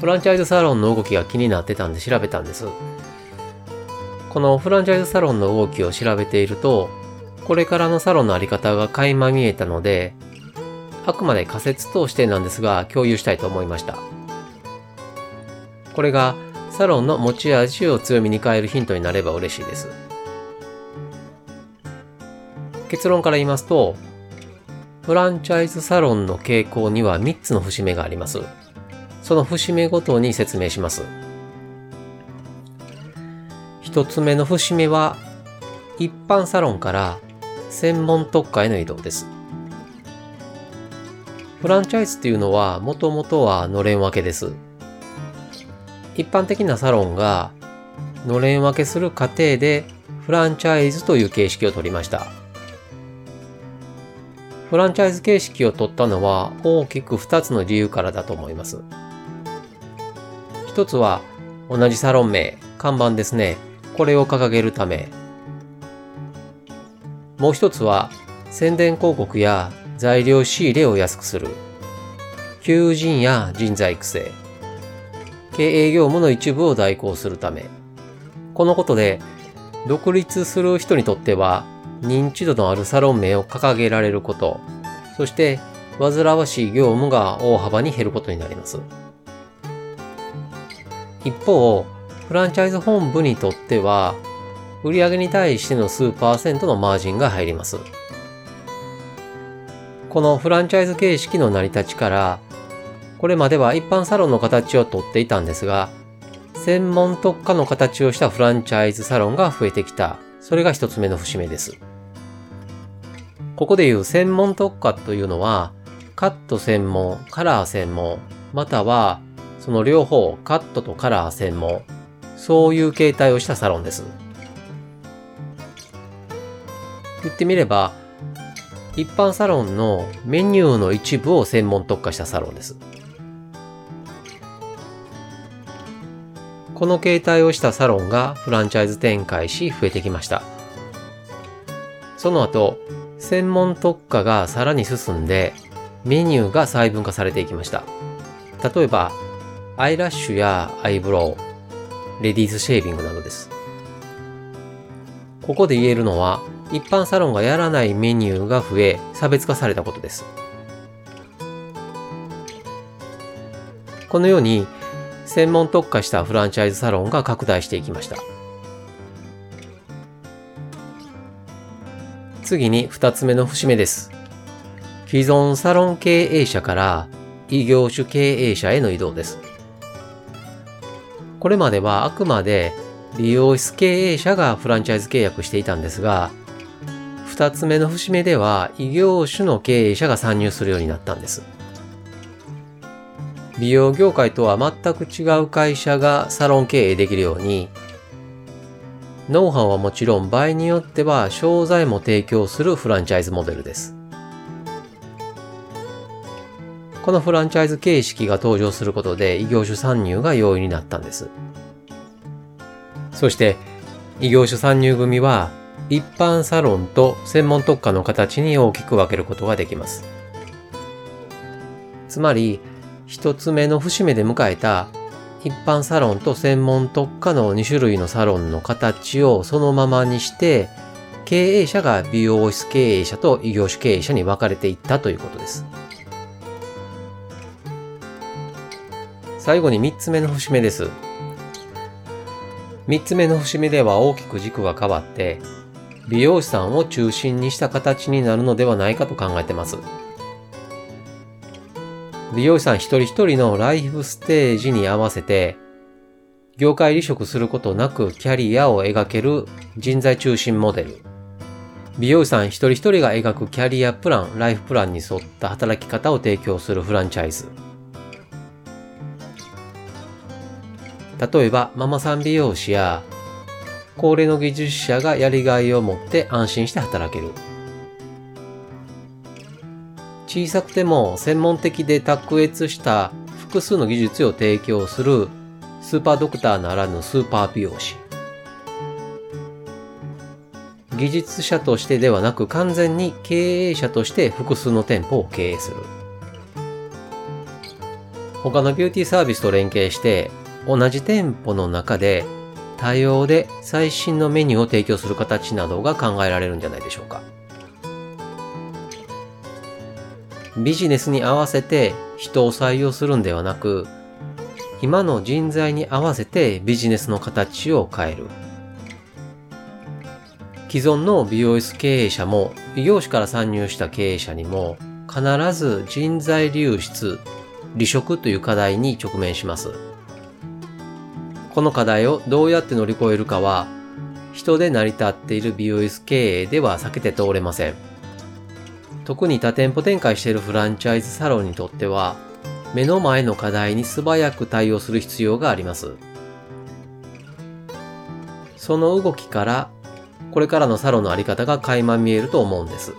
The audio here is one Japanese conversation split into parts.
フランチャイズサロンの動きが気になってたんで調べたんです。このフランチャイズサロンの動きを調べていると、これからのサロンのあり方が垣間見えたので、あくまで仮説としてなんですが共有したいと思いました。これがサロンの持ち味を強みに変えるヒントになれば嬉しいです。結論から言いますと、フランチャイズサロンの傾向には3つの節目があります。その節目ごとに説明します。一つ目の節目は、一般サロンから専門特化への移動です。フランチャイズっていうのは、もともとはのれん分けです。一般的なサロンが、のれん分けする過程で、フランチャイズという形式を取りました。フランチャイズ形式を取ったのは大きく2つの理由からだと思います。一つは同じサロン名、看板ですね。これを掲げるため。もう一つは宣伝広告や材料仕入れを安くする。求人や人材育成。経営業務の一部を代行するため。このことで独立する人にとっては認知度のあるサロン名を掲げられること、そして煩わしい業務が大幅に減ることになります。一方、フランチャイズ本部にとっては、売上に対しての数パーセントのマージンが入ります。このフランチャイズ形式の成り立ちから、これまでは一般サロンの形をとっていたんですが、専門特化の形をしたフランチャイズサロンが増えてきた。それが一つ目の節目です。ここでいう専門特化というのは、カット専門、カラー専門、またはその両方、カットとカラー専門、そういう形態をしたサロンです。言ってみれば、一般サロンのメニューの一部を専門特化したサロンです。この形態をしたサロンがフランチャイズ展開し増えてきました。その後、専門特化がさらに進んで、メニューが細分化されていきました。例えば、アイラッシュやアイブロウ、レディースシェービングなどです。ここで言えるのは、一般サロンがやらないメニューが増え、差別化されたことです。このように、専門特化したフランチャイズサロンが拡大していきました。次に二つ目の節目です。既存サロン経営者から異業種経営者への移動です。これまではあくまで美容室経営者がフランチャイズ契約していたんですが、二つ目の節目では異業種の経営者が参入するようになったんです。美容業界とは全く違う会社がサロン経営できるように、ノウハウはもちろん場合によっては商材も提供するフランチャイズモデルです。このフランチャイズ形式が登場することで異業種参入が容易になったんです。そして、異業種参入組は一般サロンと専門特化の形に大きく分けることができます。つまり、一つ目の節目で迎えた一般サロンと専門特化の2種類のサロンの形をそのままにして、経営者が美容室経営者と異業種経営者に分かれていったということです。最後に3つ目の節目です。3つ目の節目では大きく軸が変わって、美容師さんを中心にした形になるのではないかと考えてます。美容師さん一人一人のライフステージに合わせて、業界離職することなくキャリアを描ける人材中心モデル。美容師さん一人一人が描くキャリアプラン、ライフプランに沿った働き方を提供するフランチャイズ。例えばママさん美容師や高齢の技術者がやりがいを持って安心して働ける。小さくても専門的で卓越した複数の技術を提供するスーパードクターならぬスーパー美容師。技術者としてではなく完全に経営者として複数の店舗を経営する。他のビューティーサービスと連携して同じ店舗の中で多様で最新のメニューを提供する形などが考えられるんじゃないでしょうか。ビジネスに合わせて人を採用するんではなく、今の人材に合わせてビジネスの形を変える。既存の美容室経営者も異業種から参入した経営者にも必ず人材流出、離職という課題に直面します。この課題をどうやって乗り越えるかは、人で成り立っている美容室経営では避けて通れません。特に多店舗展開しているフランチャイズサロンにとっては、目の前の課題に素早く対応する必要があります。その動きから、これからのサロンのあり方が垣間見えると思うんです。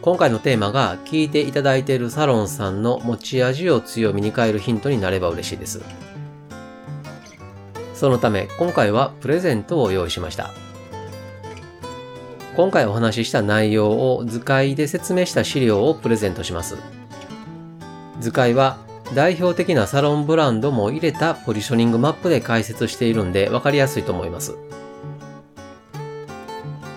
今回のテーマが聞いていただいているサロンさんの持ち味を強みに変えるヒントになれば嬉しいです。そのため今回はプレゼントを用意しました。今回お話しした内容を図解で説明した資料をプレゼントします。図解は代表的なサロンブランドも入れたポジショニングマップで解説しているんで分かりやすいと思います。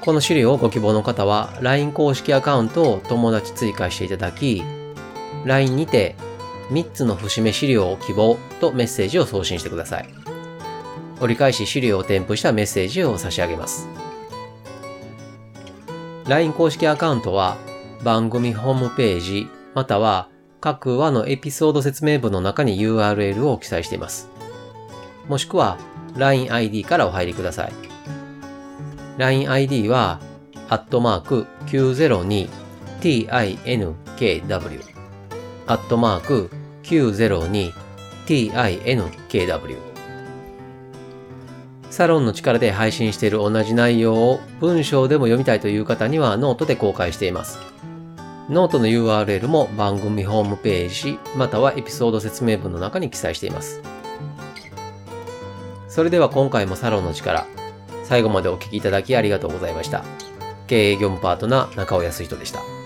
この資料をご希望の方は LINE 公式アカウントを友達追加していただき、LINE にて3つの節目資料を希望とメッセージを送信してください。折り返し資料を添付したメッセージを差し上げます。LINE 公式アカウントは番組ホームページまたは各話のエピソード説明文の中に URL を記載しています。もしくは LINEID からお入りください。LINEID は、アットマーク 902tinkw アットマーク 902tinkw サロンの力で配信している同じ内容を文章でも読みたいという方にはノートで公開しています。ノートの URL も番組ホームページまたはエピソード説明文の中に記載しています。それでは今回もサロンの力、最後までお聴きいただきありがとうございました。経営業務パートナー中尾康人でした。